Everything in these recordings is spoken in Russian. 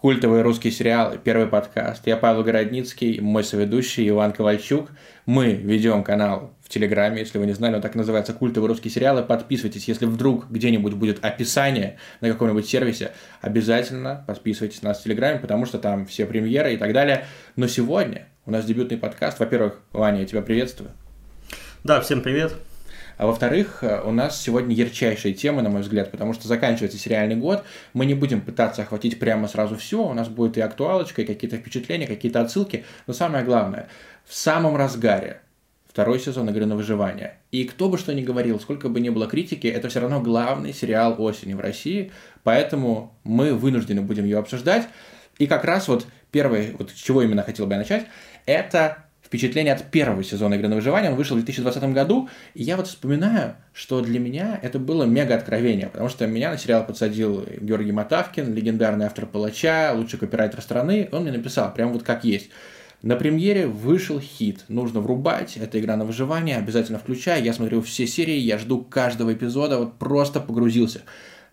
культовые русские сериалы, первый подкаст. Я Павел Городницкий, мой соведущий Иван Ковальчук. Мы ведем канал в Телеграме, если вы не знали, он так называется «Культовые русские сериалы». Подписывайтесь, если вдруг где-нибудь будет описание на каком-нибудь сервисе, обязательно подписывайтесь на нас в Телеграме, потому что там все премьеры и так далее. Но сегодня у нас дебютный подкаст. Во-первых, Ваня, я тебя приветствую. Да, всем привет. А во-вторых, э, у нас сегодня ярчайшие темы, на мой взгляд, потому что заканчивается сериальный год. Мы не будем пытаться охватить прямо сразу все. У нас будет и актуалочка, и какие-то впечатления, какие-то отсылки. Но самое главное, в самом разгаре второй сезон игры на выживание. И кто бы что ни говорил, сколько бы ни было критики, это все равно главный сериал осени в России, поэтому мы вынуждены будем ее обсуждать. И как раз вот первое, вот с чего именно хотел бы я начать, это впечатление от первого сезона «Игры на выживание». Он вышел в 2020 году, и я вот вспоминаю, что для меня это было мега откровение, потому что меня на сериал подсадил Георгий Матавкин, легендарный автор «Палача», лучший копирайтер страны. Он мне написал, прям вот как есть. На премьере вышел хит. Нужно врубать. Это игра на выживание. Обязательно включай. Я смотрю все серии, я жду каждого эпизода. Вот просто погрузился.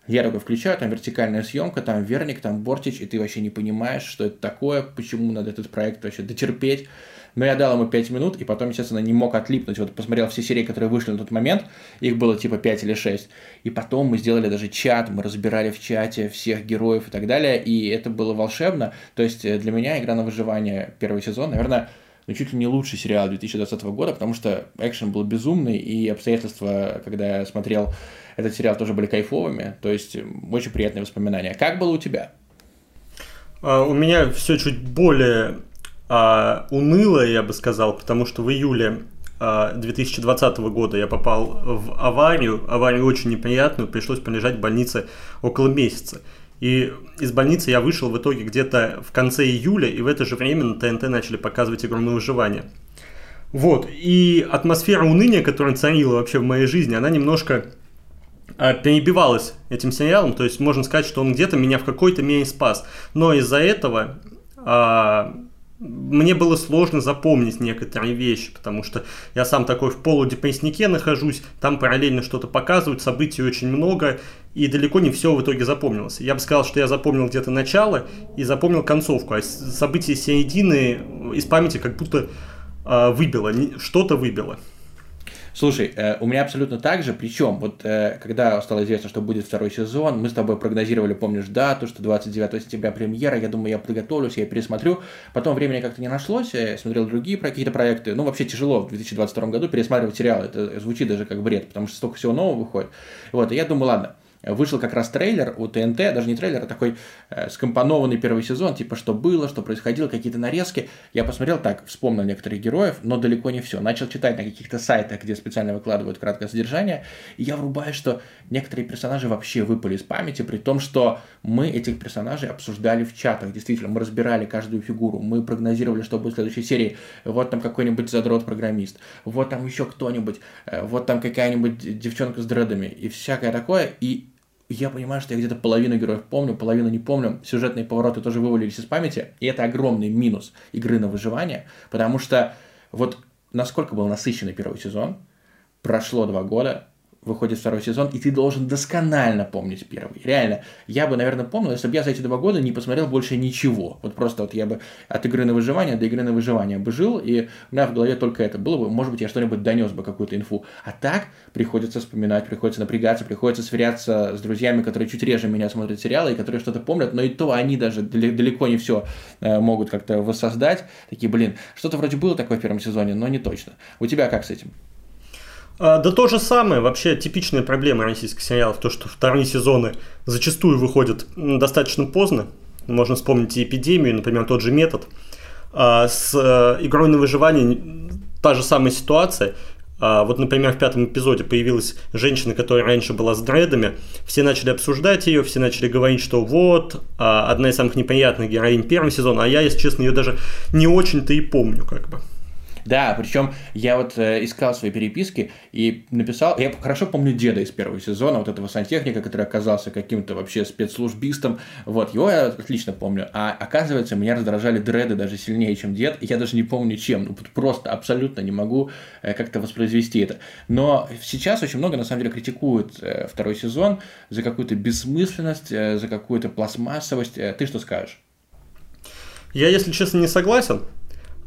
Я такой включаю, там вертикальная съемка, там Верник, там Бортич, и ты вообще не понимаешь, что это такое, почему надо этот проект вообще дотерпеть. Но я дал ему 5 минут, и потом, естественно, не мог отлипнуть. Вот посмотрел все серии, которые вышли на тот момент, их было типа 5 или 6. И потом мы сделали даже чат, мы разбирали в чате всех героев и так далее, и это было волшебно. То есть э, для меня «Игра на выживание» первый сезон, наверное, ну, чуть ли не лучший сериал 2020 года, потому что экшен был безумный, и обстоятельства, когда я смотрел этот сериал, тоже были кайфовыми. То есть очень приятные воспоминания. Как было у тебя? А, у меня все чуть более а, уныло, я бы сказал, потому что в июле 2020 а, года я попал в аварию, аварию очень неприятную, пришлось полежать в больнице около месяца. И из больницы я вышел в итоге где-то в конце июля, и в это же время на ТНТ начали показывать игру на выживание. Вот, и атмосфера уныния, которая царила вообще в моей жизни, она немножко а, перебивалась этим сериалом, то есть можно сказать, что он где-то меня в какой-то мере спас. Но из-за этого мне было сложно запомнить некоторые вещи, потому что я сам такой в полудепресснике нахожусь, там параллельно что-то показывают, событий очень много, и далеко не все в итоге запомнилось. Я бы сказал, что я запомнил где-то начало и запомнил концовку, а события середины из памяти как будто э, выбило, что-то выбило. Слушай, э, у меня абсолютно так же, причем, вот э, когда стало известно, что будет второй сезон, мы с тобой прогнозировали, помнишь, дату, что 29 сентября премьера, я думаю, я подготовлюсь, я пересмотрю, потом времени как-то не нашлось, я смотрел другие какие-то проекты, ну, вообще тяжело в 2022 году пересматривать сериалы, это звучит даже как бред, потому что столько всего нового выходит, вот, и я думаю, ладно, вышел как раз трейлер у ТНТ, даже не трейлер, а такой э, скомпонованный первый сезон, типа что было, что происходило, какие-то нарезки. Я посмотрел так, вспомнил некоторых героев, но далеко не все. Начал читать на каких-то сайтах, где специально выкладывают краткое содержание, и я врубаю, что некоторые персонажи вообще выпали из памяти, при том, что мы этих персонажей обсуждали в чатах, действительно, мы разбирали каждую фигуру, мы прогнозировали, что будет в следующей серии. Вот там какой-нибудь задрот-программист, вот там еще кто-нибудь, э, вот там какая-нибудь девчонка с дредами и всякое такое, и я понимаю, что я где-то половину героев помню, половину не помню. Сюжетные повороты тоже вывалились из памяти. И это огромный минус игры на выживание, потому что вот насколько был насыщенный первый сезон, прошло два года, выходит второй сезон, и ты должен досконально помнить первый. Реально, я бы, наверное, помнил, если бы я за эти два года не посмотрел больше ничего. Вот просто вот я бы от игры на выживание до игры на выживание бы жил, и у меня в голове только это было бы, может быть, я что-нибудь донес бы, какую-то инфу. А так приходится вспоминать, приходится напрягаться, приходится сверяться с друзьями, которые чуть реже меня смотрят сериалы, и которые что-то помнят, но и то они даже далеко не все э, могут как-то воссоздать. Такие, блин, что-то вроде было такое в первом сезоне, но не точно. У тебя как с этим? А, да то же самое, вообще типичная проблема российских сериалов, то, что вторые сезоны зачастую выходят достаточно поздно. Можно вспомнить и эпидемию, например, тот же метод. А с э, игрой на выживание та же самая ситуация. А вот, например, в пятом эпизоде появилась женщина, которая раньше была с дредами. Все начали обсуждать ее, все начали говорить, что вот, одна из самых неприятных героинь первого сезона, а я, если честно, ее даже не очень-то и помню, как бы. Да, причем я вот э, искал свои переписки и написал, я хорошо помню деда из первого сезона, вот этого сантехника, который оказался каким-то вообще спецслужбистом, вот, его я отлично помню, а оказывается, меня раздражали дреды даже сильнее, чем дед, я даже не помню чем, ну, просто абсолютно не могу э, как-то воспроизвести это. Но сейчас очень много, на самом деле, критикуют э, второй сезон за какую-то бессмысленность, э, за какую-то пластмассовость. Э, ты что скажешь? Я, если честно, не согласен.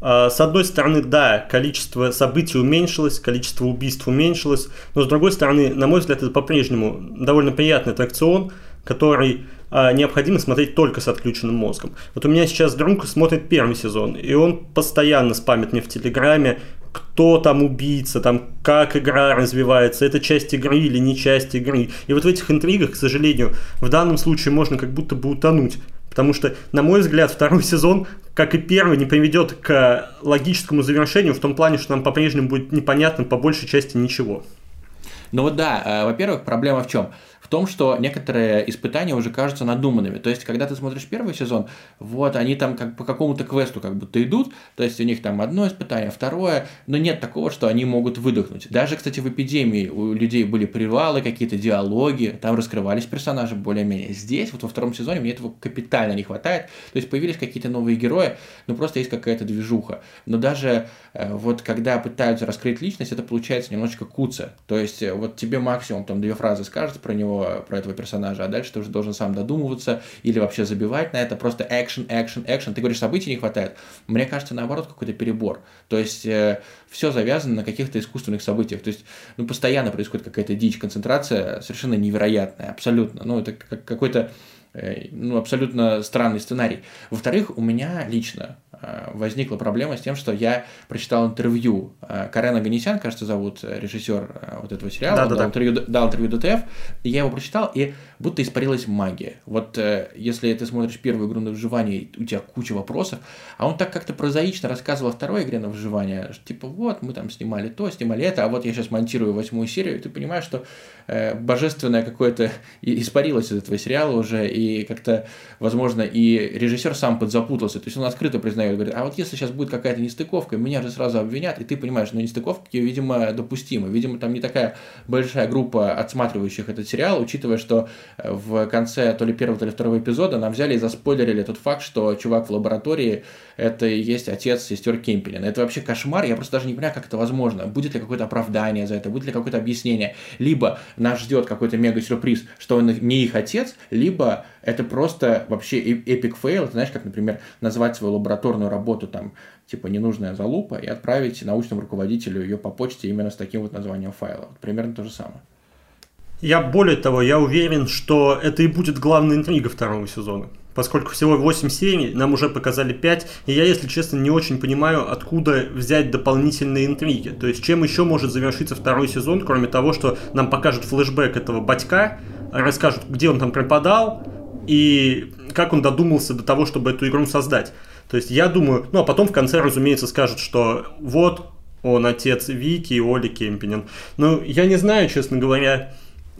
А, с одной стороны, да, количество событий уменьшилось, количество убийств уменьшилось, но с другой стороны, на мой взгляд, это по-прежнему довольно приятный аттракцион, который а, необходимо смотреть только с отключенным мозгом. Вот у меня сейчас друг смотрит первый сезон, и он постоянно спамит мне в Телеграме, кто там убийца, там как игра развивается, это часть игры или не часть игры. И вот в этих интригах, к сожалению, в данном случае можно как будто бы утонуть. Потому что, на мой взгляд, второй сезон, как и первый, не приведет к логическому завершению в том плане, что нам по-прежнему будет непонятно по большей части ничего. Ну вот да, э, во-первых, проблема в чем? Том, что некоторые испытания уже кажутся надуманными. То есть, когда ты смотришь первый сезон, вот они там как по какому-то квесту как будто идут, то есть у них там одно испытание, второе, но нет такого, что они могут выдохнуть. Даже, кстати, в эпидемии у людей были привалы, какие-то диалоги, там раскрывались персонажи более-менее. Здесь, вот во втором сезоне, мне этого капитально не хватает. То есть появились какие-то новые герои, ну просто есть какая-то движуха. Но даже э, вот когда пытаются раскрыть личность, это получается немножечко куца. То есть э, вот тебе максимум там две фразы скажут про него, про этого персонажа, а дальше ты уже должен сам додумываться или вообще забивать на это, просто экшен, экшен, экшен. Ты говоришь, событий не хватает. Мне кажется, наоборот, какой-то перебор. То есть э, все завязано на каких-то искусственных событиях. То есть, ну, постоянно происходит какая-то дичь, концентрация совершенно невероятная, абсолютно. Ну, это какой-то э, ну, абсолютно странный сценарий. Во-вторых, у меня лично Э, возникла проблема с тем, что я прочитал интервью. Э, Карен Аганесян, кажется, зовут э, режиссер вот этого сериала, да, да, дал, да. Интервью, дал интервью ДТФ, и я его прочитал, и будто испарилась магия. Вот если ты смотришь первую игру на выживание, у тебя куча вопросов, а он так как-то прозаично рассказывал о второй игре на выживание, что, типа, вот, мы там снимали то, снимали это, а вот я сейчас монтирую восьмую серию, и ты понимаешь, что э, божественное какое-то испарилось из этого сериала уже, и как-то, возможно, и режиссер сам подзапутался, то есть он открыто признает говорит, а вот если сейчас будет какая-то нестыковка, меня же сразу обвинят, и ты понимаешь, ну нестыковки, видимо, допустимы. Видимо, там не такая большая группа отсматривающих этот сериал, учитывая, что э, в конце то ли первого, то ли второго эпизода нам взяли и заспойлерили тот факт, что чувак в лаборатории это и есть отец сестер Кемпелина. Это вообще кошмар, я просто даже не понимаю, как это возможно. Будет ли какое-то оправдание за это, будет ли какое-то объяснение. Либо нас ждет какой-то мега-сюрприз, что он не их отец, либо это просто вообще epic fail, знаешь, как, например, назвать свою лабораторную работу там, типа, ненужная залупа, и отправить научному руководителю ее по почте именно с таким вот названием файла. Вот примерно то же самое. Я более того, я уверен, что это и будет главная интрига второго сезона. Поскольку всего 8 серий, нам уже показали 5, и я, если честно, не очень понимаю, откуда взять дополнительные интриги. То есть, чем еще может завершиться второй сезон, кроме того, что нам покажут флешбэк этого батька, расскажут, где он там пропадал, и как он додумался до того, чтобы эту игру создать. То есть я думаю, ну а потом в конце, разумеется, скажут, что вот он отец Вики и Оли Кемпинин. Ну, я не знаю, честно говоря,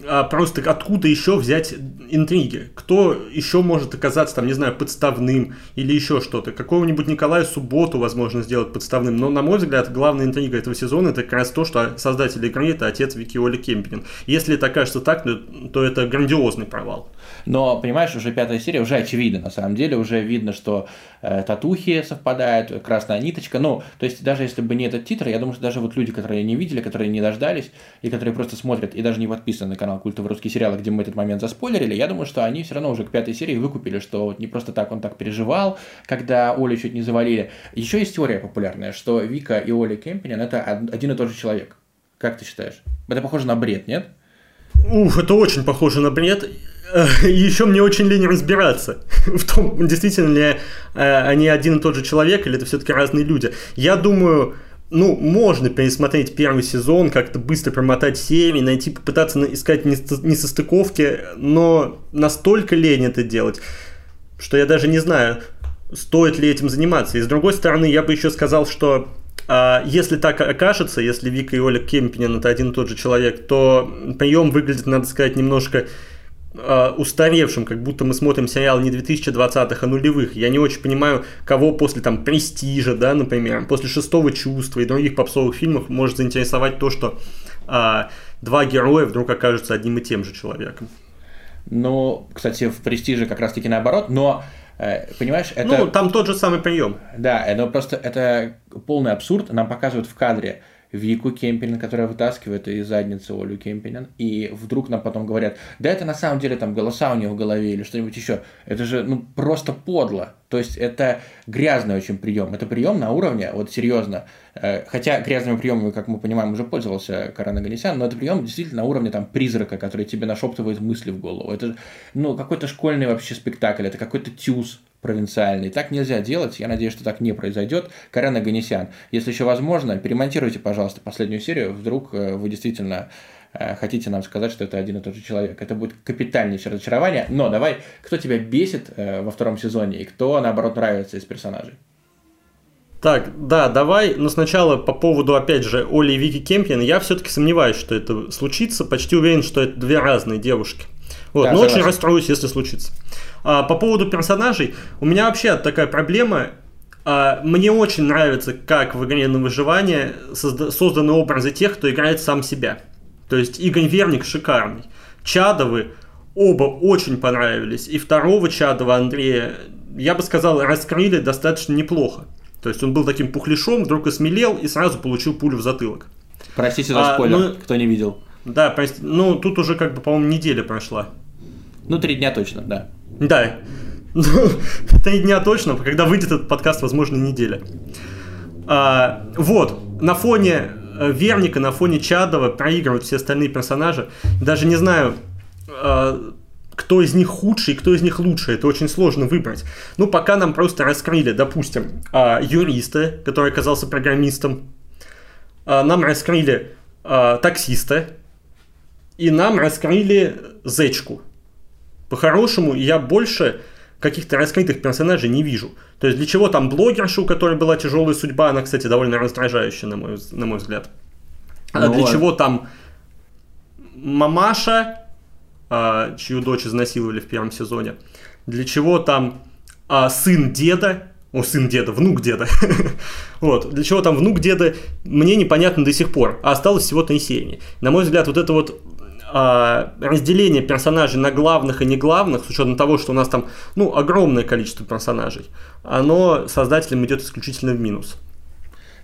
а просто откуда еще взять интриги? Кто еще может оказаться, там, не знаю, подставным или еще что-то? Какого-нибудь Николая Субботу, возможно, сделать подставным. Но, на мой взгляд, главная интрига этого сезона это как раз то, что создатель игры это отец Вики Оли Кемпинин. Если это окажется так, то это грандиозный провал. Но, понимаешь, уже пятая серия, уже очевидно, на самом деле, уже видно, что э, татухи совпадают, красная ниточка. Ну, то есть, даже если бы не этот титр, я думаю, что даже вот люди, которые не видели, которые не дождались, и которые просто смотрят, и даже не подписаны на канал Культовый русский сериал, где мы этот момент заспойлерили, я думаю, что они все равно уже к пятой серии выкупили, что вот не просто так он так переживал, когда Олю чуть не завалили. Еще есть теория популярная, что Вика и Оля Кемпинин это один и тот же человек. Как ты считаешь? Это похоже на бред, нет? Ух, это очень похоже на бред. И еще мне очень лень разбираться в том, действительно ли э, они один и тот же человек, или это все-таки разные люди. Я думаю, ну, можно пересмотреть первый сезон, как-то быстро промотать серии, найти, попытаться искать несостыковки, но настолько лень это делать, что я даже не знаю, стоит ли этим заниматься. И с другой стороны, я бы еще сказал, что а, если так окажется, если Вика и Оля Кемпинин это один и тот же человек, то прием выглядит, надо сказать, немножко э, устаревшим, как будто мы смотрим сериал не 2020-х, а нулевых. Я не очень понимаю, кого после там «Престижа», да, например, после «Шестого чувства» и других попсовых фильмов может заинтересовать то, что э, два героя вдруг окажутся одним и тем же человеком. Ну, кстати, в «Престиже» как раз-таки наоборот, но э, Понимаешь, это... Ну, там тот же самый прием. Да, это просто это полный абсурд. Нам показывают в кадре Вику Кемпинин, которая вытаскивает из задницы Олю Кемпинин, и вдруг нам потом говорят, да это на самом деле там голоса у нее в голове или что-нибудь еще. Это же ну просто подло. То есть это грязный очень прием. Это прием на уровне, вот серьезно, э, хотя грязными приемами, как мы понимаем, уже пользовался Карана Ганесян, но это прием действительно на уровне там призрака, который тебе нашептывает мысли в голову. Это ну какой-то школьный вообще спектакль, это какой-то тюз провинциальный. Так нельзя делать. Я надеюсь, что так не произойдет. Карен Аганесян, если еще возможно, перемонтируйте, пожалуйста, последнюю серию. Вдруг э, вы действительно хотите нам сказать, что это один и тот же человек. Это будет капитальнейшее разочарование. Но давай, кто тебя бесит э, во втором сезоне и кто, наоборот, нравится из персонажей? Так, да, давай, но сначала по поводу, опять же, Оли и Вики Кемпин, я все-таки сомневаюсь, что это случится, почти уверен, что это две разные девушки. Вот, да, но согласен. очень расстроюсь, если случится. А, по поводу персонажей, у меня вообще такая проблема. А, мне очень нравится, как в игре на выживание созда- созданы образы тех, кто играет сам себя. То есть Игорь Верник шикарный. Чадовы оба очень понравились. И второго Чадова Андрея, я бы сказал, раскрыли достаточно неплохо. То есть он был таким пухляшом, вдруг осмелел и сразу получил пулю в затылок. Простите за а, спойлер, ну, кто не видел. Да, прости, ну тут уже как бы, по-моему, неделя прошла. Ну, три дня точно, да. Да. Три дня точно, когда выйдет этот подкаст, возможно, неделя. А, вот, на фоне Верника, на фоне Чадова проигрывают все остальные персонажи. Даже не знаю, а, кто из них худший, кто из них лучший. Это очень сложно выбрать. Ну, пока нам просто раскрыли, допустим, а, юриста, который оказался программистом. Нам раскрыли таксиста. И нам раскрыли зечку. По-хорошему, я больше каких-то раскрытых персонажей не вижу. То есть для чего там блогерша, у которой была тяжелая судьба, она, кстати, довольно раздражающая, на мой, на мой взгляд. А ну, для вот. чего там мамаша, а, чью дочь изнасиловали в первом сезоне. Для чего там а, сын деда, о, сын деда, внук деда. вот. Для чего там внук деда, мне непонятно до сих пор. А осталось всего три серии. На мой взгляд, вот это вот разделение персонажей на главных и не главных, с учетом того, что у нас там ну, огромное количество персонажей, оно создателям идет исключительно в минус.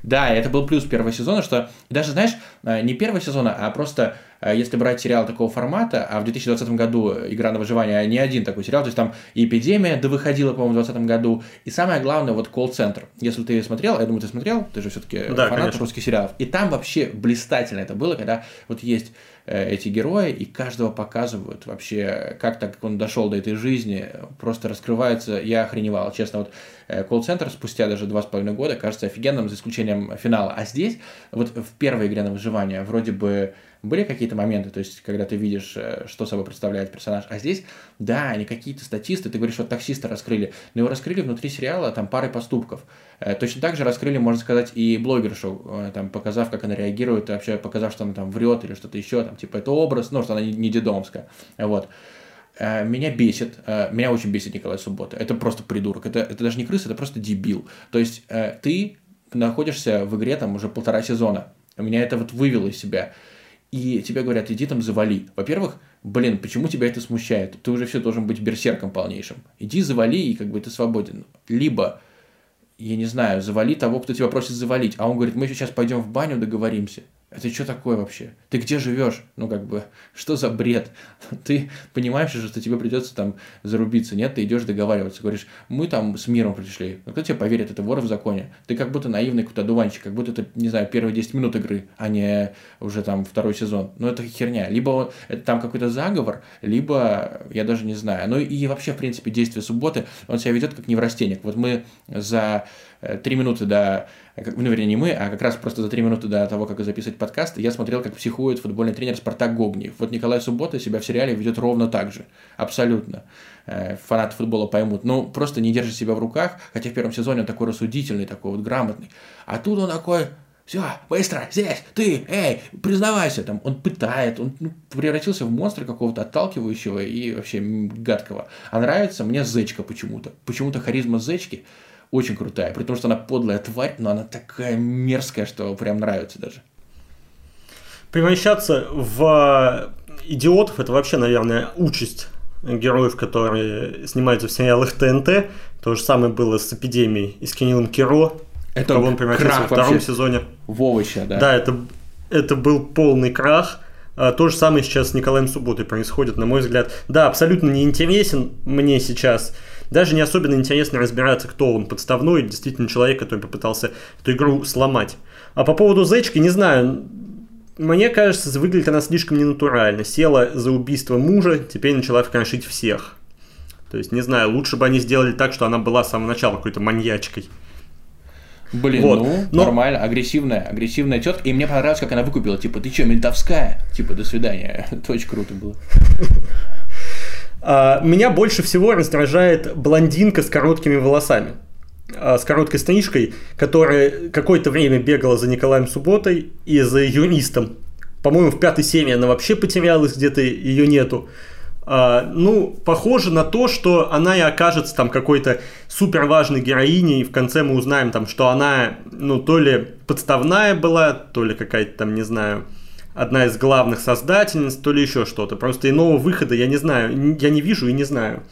Да, это был плюс первого сезона, что даже, знаешь, э, не первого сезона, а просто если брать сериал такого формата, а в 2020 году «Игра на выживание» не один такой сериал, то есть там и «Эпидемия» да выходила, по-моему, в 2020 году, и самое главное, вот колл-центр. Если ты смотрел, я думаю, ты смотрел, ты же все-таки да, фанат конечно. русских сериалов, и там вообще блистательно это было, когда вот есть Э, эти герои, и каждого показывают вообще, как так он дошел до этой жизни, просто раскрывается, я охреневал, честно, вот э, колл-центр спустя даже два с половиной года кажется офигенным, за исключением финала, а здесь, вот в первой игре на выживание, вроде бы были какие-то моменты, то есть, когда ты видишь, э, что собой представляет персонаж. А здесь, да, они какие-то статисты, ты говоришь, вот таксиста раскрыли, но его раскрыли внутри сериала там парой поступков. Э, точно так же раскрыли, можно сказать, и блогершу, э, там, показав, как она реагирует, вообще показав, что она там врет или что-то еще, там, типа, это образ, ну, что она не дедомская. Вот меня бесит, меня очень бесит Николай Суббота. Это просто придурок. Это, это даже не крыса, это просто дебил. То есть ты находишься в игре там уже полтора сезона. Меня это вот вывело из себя и тебе говорят, иди там завали. Во-первых, блин, почему тебя это смущает? Ты уже все должен быть берсерком полнейшим. Иди завали, и как бы ты свободен. Либо, я не знаю, завали того, кто тебя просит завалить. А он говорит, мы сейчас пойдем в баню, договоримся. Это что такое вообще? Ты где живешь? Ну, как бы, что за бред? Ты понимаешь же, что тебе придется там зарубиться. Нет, ты идешь договариваться. Говоришь, мы там с миром пришли. Ну, кто тебе поверит? Это вор в законе. Ты как будто наивный какой-то дуванчик, как будто это, не знаю, первые 10 минут игры, а не уже там второй сезон. Ну, это херня. Либо это там какой-то заговор, либо я даже не знаю. Ну, и вообще, в принципе, действие субботы, он себя ведет как неврастенник. Вот мы за три минуты до ну, вернее, не мы, а как раз просто за три минуты до того, как записывать подкаст, я смотрел, как психует футбольный тренер Спартак Гогниев. Вот Николай Суббота себя в сериале ведет ровно так же. Абсолютно. Э, фанаты футбола поймут. Ну, просто не держит себя в руках, хотя в первом сезоне он такой рассудительный, такой вот грамотный. А тут он такой, все, быстро, здесь, ты, эй, признавайся, там, он пытает, он ну, превратился в монстра какого-то отталкивающего и вообще гадкого. А нравится мне Зечка почему-то. Почему-то харизма Зечки очень крутая, при том, что она подлая тварь, но она такая мерзкая, что прям нравится даже. Превращаться в идиотов – это вообще, наверное, участь героев, которые снимаются в сериалах ТНТ. То же самое было с «Эпидемией» и с Кириллом Киро. это кого он превратился во втором сезоне. В овоща, да. Да, это, это был полный крах. А, то же самое сейчас с Николаем Субботой происходит, на мой взгляд. Да, абсолютно неинтересен мне сейчас. Даже не особенно интересно разбираться, кто он, подставной или действительно человек, который попытался эту игру сломать. А по поводу Зечки, не знаю, мне кажется, выглядит она слишком ненатурально. Села за убийство мужа, теперь начала крошить всех. То есть, не знаю, лучше бы они сделали так, что она была с самого начала какой-то маньячкой. Блин, вот. ну, Но... нормально, агрессивная, агрессивная тетка. И мне понравилось, как она выкупила, типа, ты что, ментовская? Типа, до свидания. Это очень круто было. А, меня больше всего раздражает блондинка с короткими волосами. А, с короткой стрижкой, которая какое-то время бегала за Николаем Субботой и за юристом. По-моему, в пятой серии она вообще потерялась, где-то ее нету. Uh, ну, похоже на то, что она и окажется там какой-то супер важной героиней, и в конце мы узнаем там, что она, ну, то ли подставная была, то ли какая-то там, не знаю, одна из главных создательниц, то ли еще что-то. Просто иного выхода я не знаю, я не вижу и не знаю.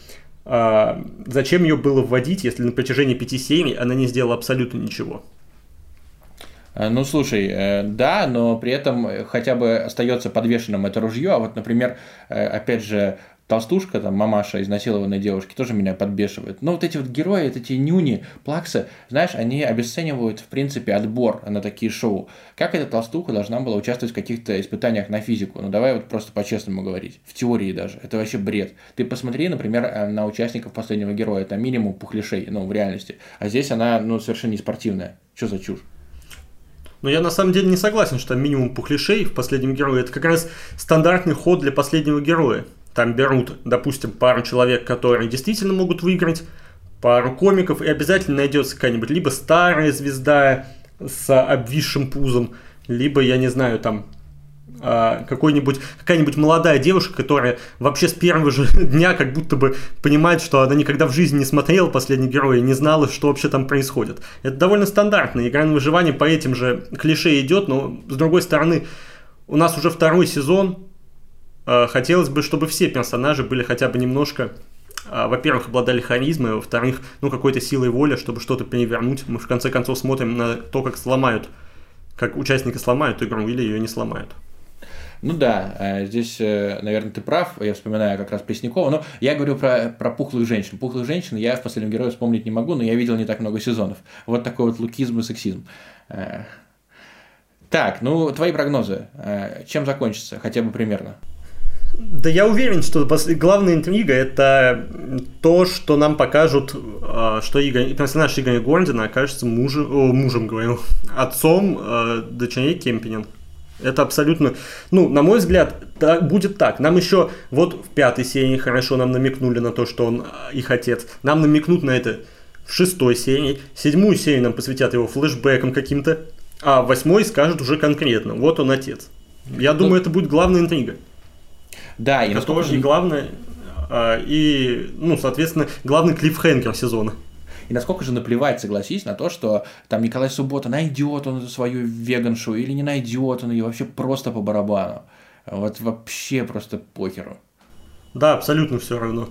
А, зачем ее было вводить, если на протяжении пяти серий она не сделала абсолютно ничего? А, ну, слушай, э, да, но при этом хотя бы остается подвешенным это ружье. А вот, например, э, опять же, толстушка, там, мамаша изнасилованной девушки, тоже меня подбешивает. Но вот эти вот герои, эти нюни, плаксы, знаешь, они обесценивают, в принципе, отбор на такие шоу. Как эта толстуха должна была участвовать в каких-то испытаниях на физику? Ну, давай вот просто по-честному говорить. В теории даже. Это вообще бред. Ты посмотри, например, э, на участников последнего героя. Это минимум пухлишей, ну, в реальности. А здесь она, ну, совершенно не спортивная. Что за чушь? Но я на самом деле не согласен, что минимум пухлишей в последнем герое. Это как раз стандартный ход для последнего героя. Там берут, допустим, пару человек, которые действительно могут выиграть, пару комиков, и обязательно найдется какая-нибудь либо старая звезда с обвисшим пузом, либо, я не знаю, там а, какой-нибудь, какая-нибудь молодая девушка, которая вообще с первого же дня как будто бы понимает, что она никогда в жизни не смотрела «Последний герой» и не знала, что вообще там происходит. Это довольно стандартно. Игра на выживание по этим же клише идет, но с другой стороны, у нас уже второй сезон, хотелось бы, чтобы все персонажи были хотя бы немножко э, во-первых, обладали харизмой, а во-вторых, ну, какой-то силой воли, чтобы что-то перевернуть. Мы, в конце концов, смотрим на то, как сломают, как участники сломают игру или ее не сломают. Ну да, э, здесь, наверное, ты прав, я вспоминаю как раз Преснякова, но я говорю про, про пухлых женщин. Пухлых женщин я в «Последнем герое» вспомнить не могу, но я видел не так много сезонов. Вот такой вот лукизм и сексизм. Так, ну, твои прогнозы. Чем закончится, хотя бы примерно? Да я уверен, что главная интрига это то, что нам покажут, а, что Игорь, персонаж Игоря Гордина окажется мужем, о, мужем говорю, отцом э, дочерей Кемпинин. Это абсолютно, ну, на мой взгляд, так, будет так. Нам еще вот в пятой серии хорошо нам намекнули на то, что он а, их отец. Нам намекнут на это в шестой серии. Седьмую серию нам посвятят его флешбекам каким-то. А восьмой скажут уже конкретно. Вот он отец. Я ну, думаю, это будет главная интрига. Да, и это тоже и главное, а, и, ну, соответственно, главный клиффхенгер сезона. И насколько же наплевать, согласись, на то, что там Николай Суббота найдет он эту свою веганшу или не найдет он ее вообще просто по барабану. Вот вообще просто похеру. Да, абсолютно все равно.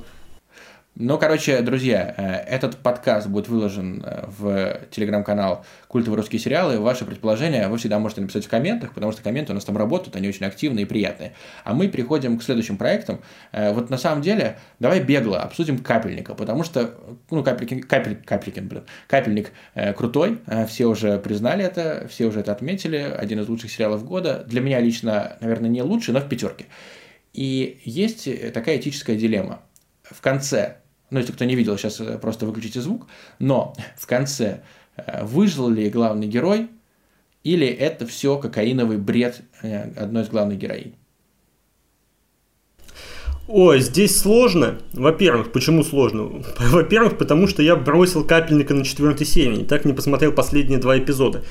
Ну, короче, друзья, э, этот подкаст будет выложен э, в телеграм-канал «Культовые русские сериалы». Ваши предположения вы всегда можете написать в комментах, потому что комменты у нас там работают, они очень активные и приятные. А мы переходим к следующим проектам. Э, вот на самом деле, давай бегло обсудим «Капельника», потому что, ну, Капелькин, Капель, Капелькин, блин, «Капельник» крутой, все уже признали это, все уже это отметили, один из лучших сериалов года. Для меня лично, наверное, не лучший, но в пятерке. И есть такая этическая дилемма. В конце ну, если кто не видел, сейчас э, просто выключите звук, но в конце э, выжил ли главный герой, или это все кокаиновый бред э, одной из главных героинь? Ой, здесь сложно. Во-первых, почему сложно? Во-первых, потому что я бросил капельника на четвертой серии и так не посмотрел последние два эпизода.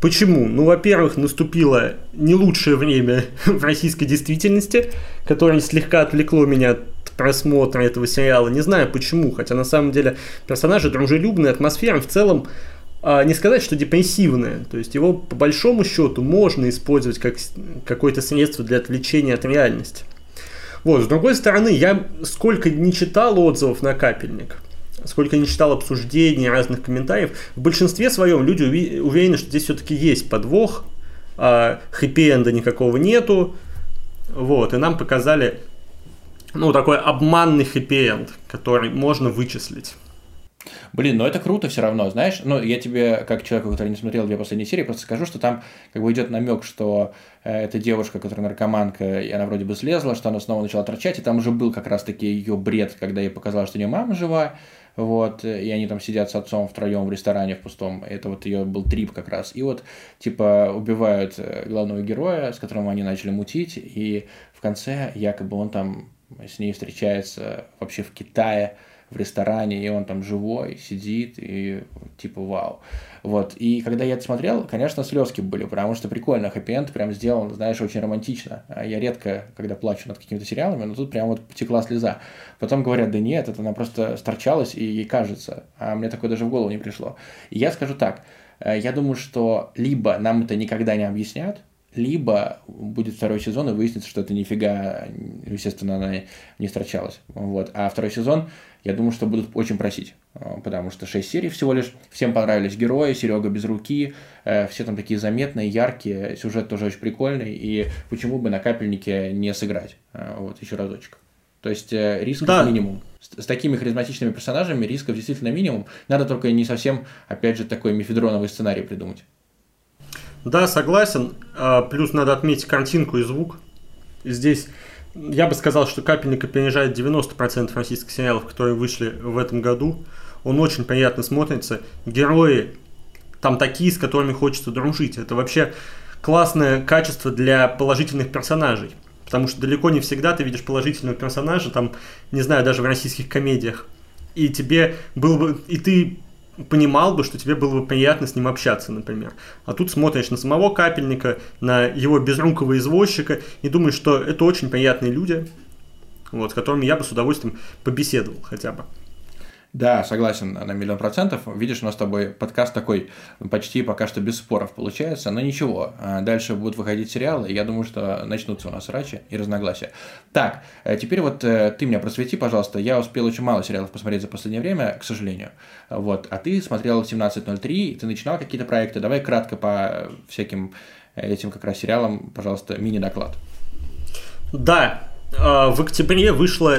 Почему? Ну, во-первых, наступило не лучшее время в российской действительности, которое слегка отвлекло меня от просмотра этого сериала. Не знаю почему, хотя на самом деле персонажи дружелюбные, атмосфера в целом а, не сказать, что депрессивная. То есть его по большому счету можно использовать как какое-то средство для отвлечения от реальности. Вот, с другой стороны, я сколько не читал отзывов на капельник, сколько не читал обсуждений, разных комментариев, в большинстве своем люди уверены, что здесь все-таки есть подвох, а хэппи-энда никакого нету, вот, и нам показали, ну, такой обманный хэппи-энд, который можно вычислить. Блин, ну это круто все равно, знаешь. Ну, я тебе, как человеку, который не смотрел две последние серии, просто скажу, что там как бы идет намек, что э, эта девушка, которая наркоманка, и она вроде бы слезла, что она снова начала торчать, и там уже был как раз-таки ее бред, когда ей показалось, что у нее мама жива, вот, и они там сидят с отцом втроем в ресторане в пустом, это вот ее был трип как раз, и вот, типа, убивают э, главного героя, с которым они начали мутить, и в конце якобы он там с ней встречается вообще в Китае, в ресторане, и он там живой, сидит, и типа вау. Вот, и когда я это смотрел, конечно, слезки были, потому что прикольно, хэппи прям сделан, знаешь, очень романтично. А я редко, когда плачу над какими-то сериалами, но тут прям вот потекла слеза. Потом говорят, да нет, это она просто сторчалась, и ей кажется. А мне такое даже в голову не пришло. И я скажу так, э, я думаю, что либо нам это никогда не объяснят, либо будет второй сезон и выяснится, что это нифига, естественно, она не сторчалась. Вот. А второй сезон я думаю, что будут очень просить, э, потому что 6 серий всего лишь, всем понравились герои, Серега без руки, э, все там такие заметные, яркие, сюжет тоже очень прикольный, и почему бы на капельнике не сыграть, э, вот, еще разочек. То есть рисков да. минимум. С, с такими харизматичными персонажами рисков действительно минимум. Надо только не совсем, опять же, такой мифедроновый сценарий придумать. Да, согласен. А, плюс надо отметить картинку и звук. Здесь я бы сказал, что «Капельник» опережает 90% российских сериалов, которые вышли в этом году. Он очень приятно смотрится. Герои там такие, с которыми хочется дружить. Это вообще классное качество для положительных персонажей. Потому что далеко не всегда ты видишь положительного персонажа, там, не знаю, даже в российских комедиях. И тебе было бы... И ты понимал бы, что тебе было бы приятно с ним общаться, например. А тут смотришь на самого капельника, на его безрукого извозчика и думаешь, что это очень приятные люди, вот, с которыми я бы с удовольствием побеседовал хотя бы. Да, согласен на миллион процентов. Видишь, у нас с тобой подкаст такой почти пока что без споров получается, но ничего. А, дальше будут выходить сериалы, и я думаю, что начнутся у нас рачи и разногласия. Так, э, теперь вот э, ты меня просвети, пожалуйста. Я успел очень мало сериалов посмотреть за последнее время, к сожалению. Вот, а ты смотрел 17.03, ты начинал какие-то проекты. Давай кратко по всяким этим как раз сериалам, пожалуйста, мини-доклад. Да, а, в октябре вышло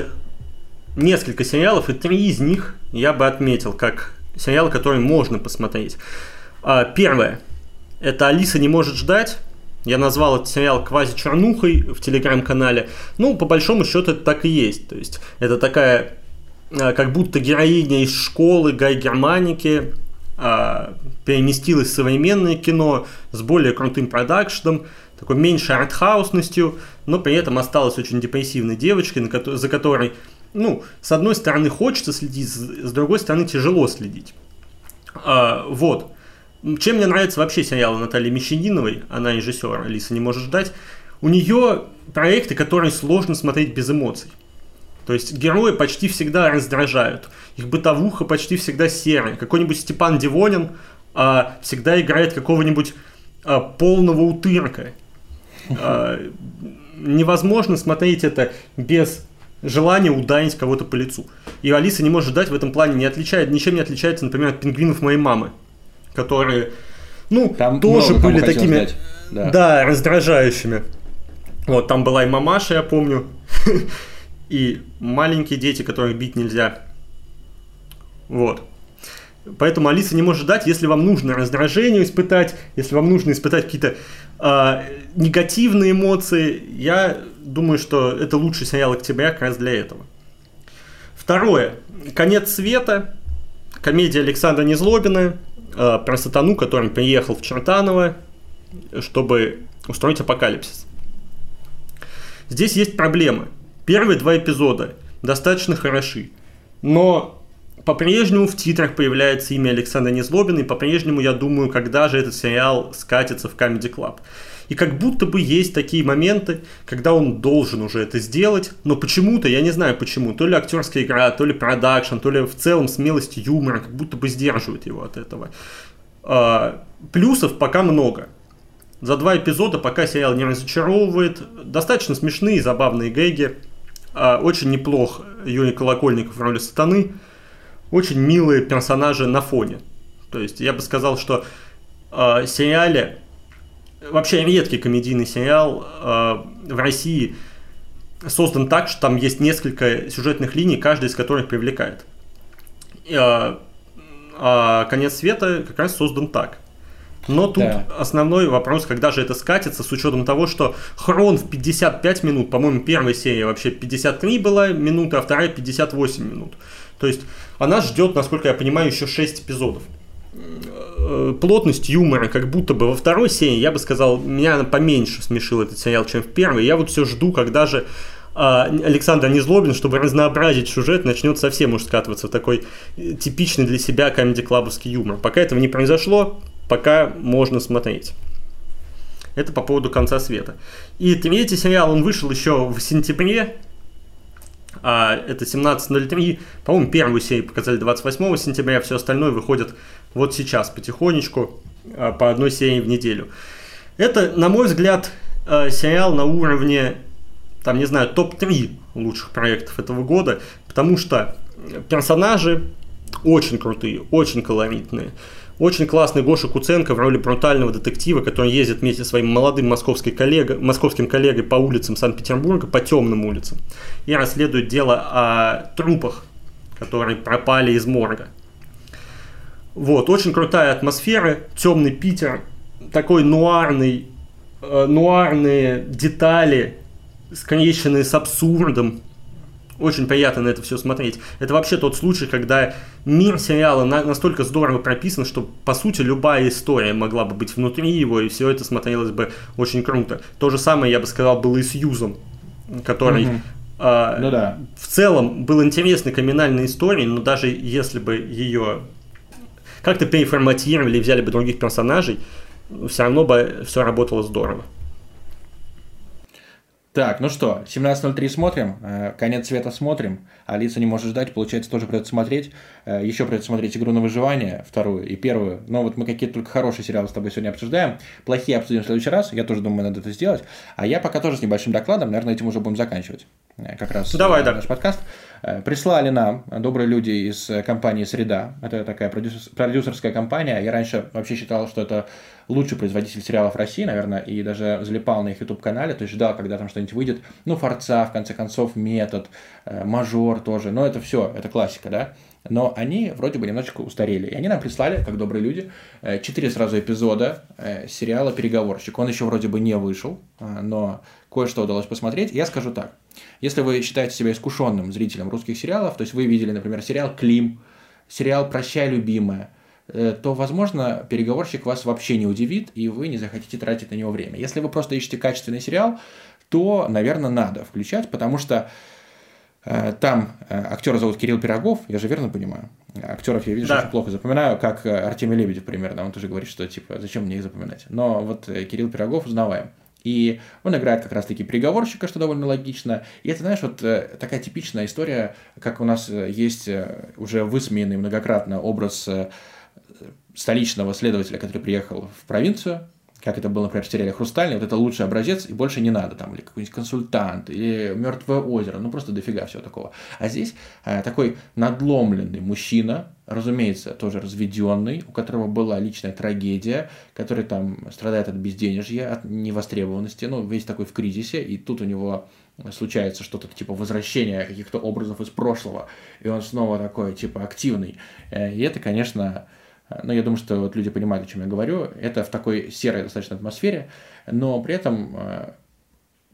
несколько сериалов, и три из них я бы отметил как сериалы, которые можно посмотреть. А, первое. Это «Алиса не может ждать». Я назвал этот сериал квази-чернухой в телеграм-канале. Ну, по большому счету, это так и есть. То есть, это такая, а, как будто героиня из школы Гай Германики а, переместилась в современное кино с более крутым продакшеном, такой меньшей артхаусностью, но при этом осталась очень депрессивной девочкой, за которой ну, с одной стороны хочется следить, с другой стороны тяжело следить. А, вот. Чем мне нравится вообще сериал Натальи Мещаниновой, она режиссер, Алиса не может ждать, у нее проекты, которые сложно смотреть без эмоций. То есть герои почти всегда раздражают. Их бытовуха почти всегда серая. Какой-нибудь Степан Дивонин а, всегда играет какого-нибудь а, полного утырка. А, невозможно смотреть это без желание ударить кого-то по лицу. И Алиса не может ждать в этом плане, не отличает, ничем не отличается, например, от пингвинов моей мамы, которые, ну, там тоже были такими, да. да, раздражающими. Вот, там была и мамаша, я помню, и маленькие дети, которых бить нельзя. Вот. Поэтому Алиса не может ждать, если вам нужно раздражение испытать, если вам нужно испытать какие-то э, негативные эмоции. Я думаю, что это лучший сериал октября как раз для этого. Второе. «Конец света». Комедия Александра Незлобина э, про сатану, который приехал в Чертаново, чтобы устроить апокалипсис. Здесь есть проблемы. Первые два эпизода достаточно хороши, но по-прежнему в титрах появляется имя Александра Незлобина, и по-прежнему я думаю, когда же этот сериал скатится в Comedy Club. И как будто бы есть такие моменты, когда он должен уже это сделать, но почему-то, я не знаю почему, то ли актерская игра, то ли продакшн, то ли в целом смелость юмора, как будто бы сдерживает его от этого. А, плюсов пока много. За два эпизода пока сериал не разочаровывает. Достаточно смешные, забавные гэги. А, очень неплох Юрий Колокольников в роли сатаны. Очень милые персонажи на фоне. То есть я бы сказал, что э, сериале, вообще редкий комедийный сериал э, в России создан так, что там есть несколько сюжетных линий, каждая из которых привлекает. Э, а конец света как раз создан так. Но тут да. основной вопрос, когда же это скатится, с учетом того, что Хрон в 55 минут, по-моему, первая серия вообще 53 была минута, а вторая 58 минут. То есть она ждет, насколько я понимаю, еще 6 эпизодов. Э, плотность юмора, как будто бы во второй серии, я бы сказал, меня поменьше смешил этот сериал, чем в первой. Я вот все жду, когда же а, Александр Незлобин, чтобы разнообразить сюжет, начнет совсем уж скатываться в такой э, типичный для себя комедий-клабовский юмор. Пока этого не произошло, пока можно смотреть. Это по поводу конца света. И третий сериал, он вышел еще в сентябре, а это 17.03. По-моему, первую серию показали 28 сентября, все остальное выходит вот сейчас потихонечку, а, по одной серии в неделю. Это, на мой взгляд, а, сериал на уровне, там, не знаю, топ-3 лучших проектов этого года, потому что персонажи очень крутые, очень колоритные. Очень классный Гоша Куценко в роли брутального детектива, который ездит вместе со своим молодым московским, коллега, московским коллегой по улицам Санкт-Петербурга, по темным улицам, и расследует дело о трупах, которые пропали из морга. Вот, очень крутая атмосфера, темный Питер, такой нуарный, э, нуарные детали, сконеченные с абсурдом, очень приятно на это все смотреть. Это вообще тот случай, когда мир сериала на, настолько здорово прописан, что, по сути, любая история могла бы быть внутри его, и все это смотрелось бы очень круто. То же самое, я бы сказал, было и с Юзом, который... Mm-hmm. Э, ну да. В целом был интересной криминальной историей, но даже если бы ее как-то переформатировали и взяли бы других персонажей, все равно бы все работало здорово. Так, ну что, 17.03 смотрим, э, конец света смотрим, Алиса не может ждать, получается, тоже придется смотреть. Э, еще придется смотреть «Игру на выживание», вторую и первую. Но вот мы какие-то только хорошие сериалы с тобой сегодня обсуждаем. Плохие обсудим в следующий раз, я тоже думаю, надо это сделать. А я пока тоже с небольшим докладом, наверное, этим уже будем заканчивать. Э, как раз Давай, да. наш подкаст. Прислали нам добрые люди из компании «Среда». Это такая продюсерская компания. Я раньше вообще считал, что это лучший производитель сериалов России, наверное, и даже залипал на их YouTube-канале, то есть ждал, когда там что-нибудь выйдет. Ну, Форца, в конце концов, Метод, э, Мажор тоже, но это все, это классика, да. Но они вроде бы немножечко устарели. И они нам прислали, как добрые люди, э, четыре сразу эпизода э, сериала «Переговорщик». Он еще вроде бы не вышел, но кое-что удалось посмотреть. Я скажу так. Если вы считаете себя искушенным зрителем русских сериалов, то есть вы видели, например, сериал «Клим», сериал «Прощай, любимая», Э, то, возможно, переговорщик вас вообще не удивит, и вы не захотите тратить на него время. Если вы просто ищете качественный сериал, то, наверное, надо включать, потому что э, там э, актера зовут Кирилл Пирогов, я же верно понимаю? Актеров я, видишь, да. очень плохо запоминаю, как Артемий Лебедев примерно, он тоже говорит, что, типа, зачем мне их запоминать? Но вот Кирилл Пирогов узнаваем. И он играет как раз-таки переговорщика, что довольно логично. И это, знаешь, вот такая типичная история, как у нас есть уже высмеянный многократно образ столичного следователя, который приехал в провинцию, как это было, например, в сериале «Хрустальный», вот это лучший образец, и больше не надо, там, или какой-нибудь консультант, или «Мертвое озеро», ну, просто дофига всего такого. А здесь э, такой надломленный мужчина, разумеется, тоже разведенный, у которого была личная трагедия, который там страдает от безденежья, от невостребованности, ну, весь такой в кризисе, и тут у него случается что-то типа возвращения каких-то образов из прошлого, и он снова такой, типа, активный. Э, и это, конечно, но я думаю, что вот люди понимают, о чем я говорю. Это в такой серой достаточно атмосфере, но при этом э,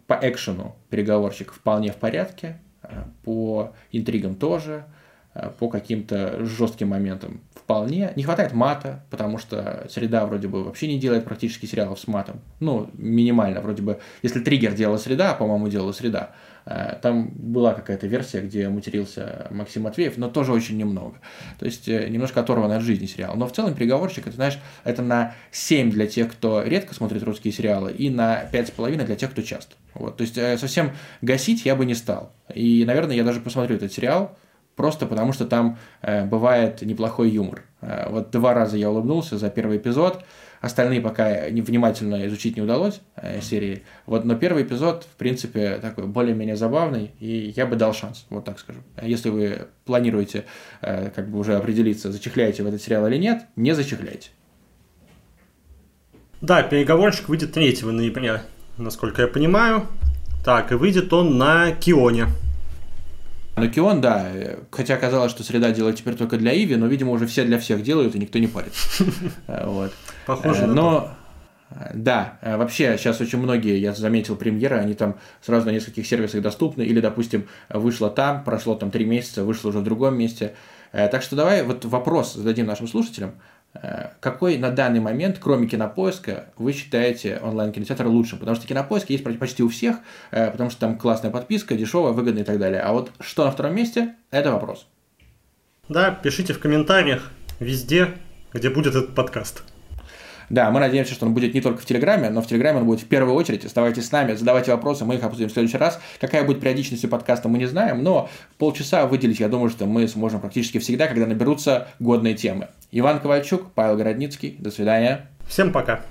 по экшену переговорщик вполне в порядке, э, по интригам тоже, э, по каким-то жестким моментам вполне. Не хватает мата, потому что среда вроде бы вообще не делает практически сериалов с матом. Ну, минимально, вроде бы. Если триггер делала среда, по-моему, делала среда, там была какая-то версия, где матерился Максим Матвеев, но тоже очень немного. То есть э, немножко оторван от жизни сериал. Но в целом «Переговорщик» это, знаешь, это на 7 для тех, кто редко смотрит русские сериалы, и на 5,5 для тех, кто часто. Вот. То есть э, совсем гасить я бы не стал. И, наверное, я даже посмотрю этот сериал, просто потому что там э, бывает неплохой юмор. Э, вот два раза я улыбнулся за первый эпизод, остальные пока внимательно изучить не удалось э, серии. Вот, но первый эпизод, в принципе, такой более-менее забавный, и я бы дал шанс, вот так скажу. Если вы планируете э, как бы уже определиться, зачехляете в этот сериал или нет, не зачехляйте. Да, переговорщик выйдет 3 ноября, насколько я понимаю. Так, и выйдет он на Кионе. На Кион, да, хотя казалось, что среда делает теперь только для Иви, но, видимо, уже все для всех делают, и никто не парит. Вот. Похоже на Но, да, вообще сейчас очень многие, я заметил, премьеры, они там сразу на нескольких сервисах доступны, или, допустим, вышло там, прошло там три месяца, вышло уже в другом месте. Так что давай вот вопрос зададим нашим слушателям. Э, какой на данный момент, кроме кинопоиска, вы считаете онлайн-кинотеатр лучшим? Потому что кинопоиск есть почти у всех, э, потому что там классная подписка, дешевая, выгодная и так далее. А вот что на втором месте, это вопрос. Да, пишите в комментариях везде, где будет этот подкаст. Да, мы надеемся, что он будет не только в Телеграме, но в Телеграме он будет в первую очередь. Оставайтесь с нами, задавайте вопросы, мы их обсудим в следующий раз. Какая будет периодичность подкаста, мы не знаем, но полчаса выделить, я думаю, что мы сможем практически всегда, когда наберутся годные темы. Иван Ковальчук, Павел Городницкий. До свидания. Всем пока.